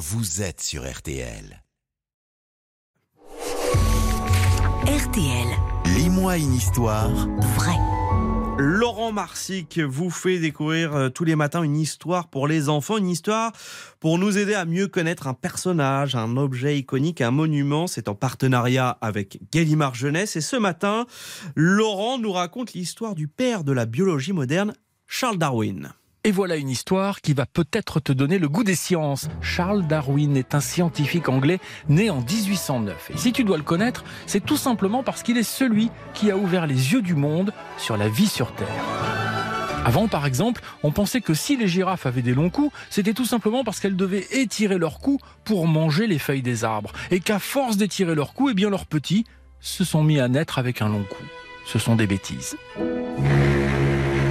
vous êtes sur RTL. RTL, Lis-moi une histoire vrai. Laurent Marsic vous fait découvrir euh, tous les matins une histoire pour les enfants, une histoire pour nous aider à mieux connaître un personnage, un objet iconique, un monument. C'est en partenariat avec Gallimard Jeunesse. Et ce matin, Laurent nous raconte l'histoire du père de la biologie moderne, Charles Darwin. Et voilà une histoire qui va peut-être te donner le goût des sciences. Charles Darwin est un scientifique anglais né en 1809. Et si tu dois le connaître, c'est tout simplement parce qu'il est celui qui a ouvert les yeux du monde sur la vie sur Terre. Avant, par exemple, on pensait que si les girafes avaient des longs coups, c'était tout simplement parce qu'elles devaient étirer leurs coups pour manger les feuilles des arbres. Et qu'à force d'étirer leurs coups, eh bien leurs petits se sont mis à naître avec un long cou. Ce sont des bêtises.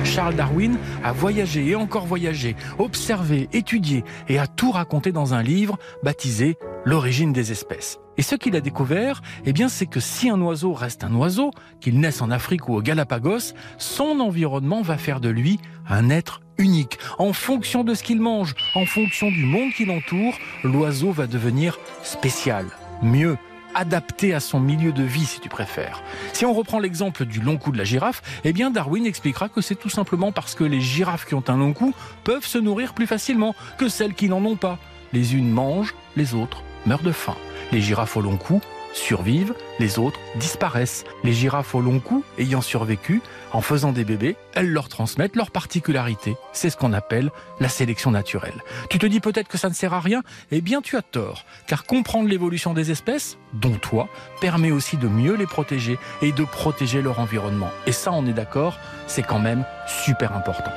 Charles Darwin a voyagé et encore voyagé, observé, étudié et a tout raconté dans un livre baptisé L'origine des espèces. Et ce qu'il a découvert, eh bien, c'est que si un oiseau reste un oiseau, qu'il naisse en Afrique ou au Galapagos, son environnement va faire de lui un être unique. En fonction de ce qu'il mange, en fonction du monde qui l'entoure, l'oiseau va devenir spécial. Mieux, adapté à son milieu de vie si tu préfères. Si on reprend l'exemple du long cou de la girafe, eh bien Darwin expliquera que c'est tout simplement parce que les girafes qui ont un long cou peuvent se nourrir plus facilement que celles qui n'en ont pas. Les unes mangent, les autres meurent de faim. Les girafes au long cou survivent, les autres disparaissent. Les girafes au long cou, ayant survécu, en faisant des bébés, elles leur transmettent leurs particularités. C'est ce qu'on appelle la sélection naturelle. Tu te dis peut-être que ça ne sert à rien? Eh bien tu as tort, car comprendre l'évolution des espèces, dont toi, permet aussi de mieux les protéger et de protéger leur environnement. Et ça, on est d'accord, c'est quand même super important.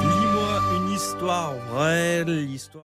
Lis-moi une histoire vraie, l'histoire.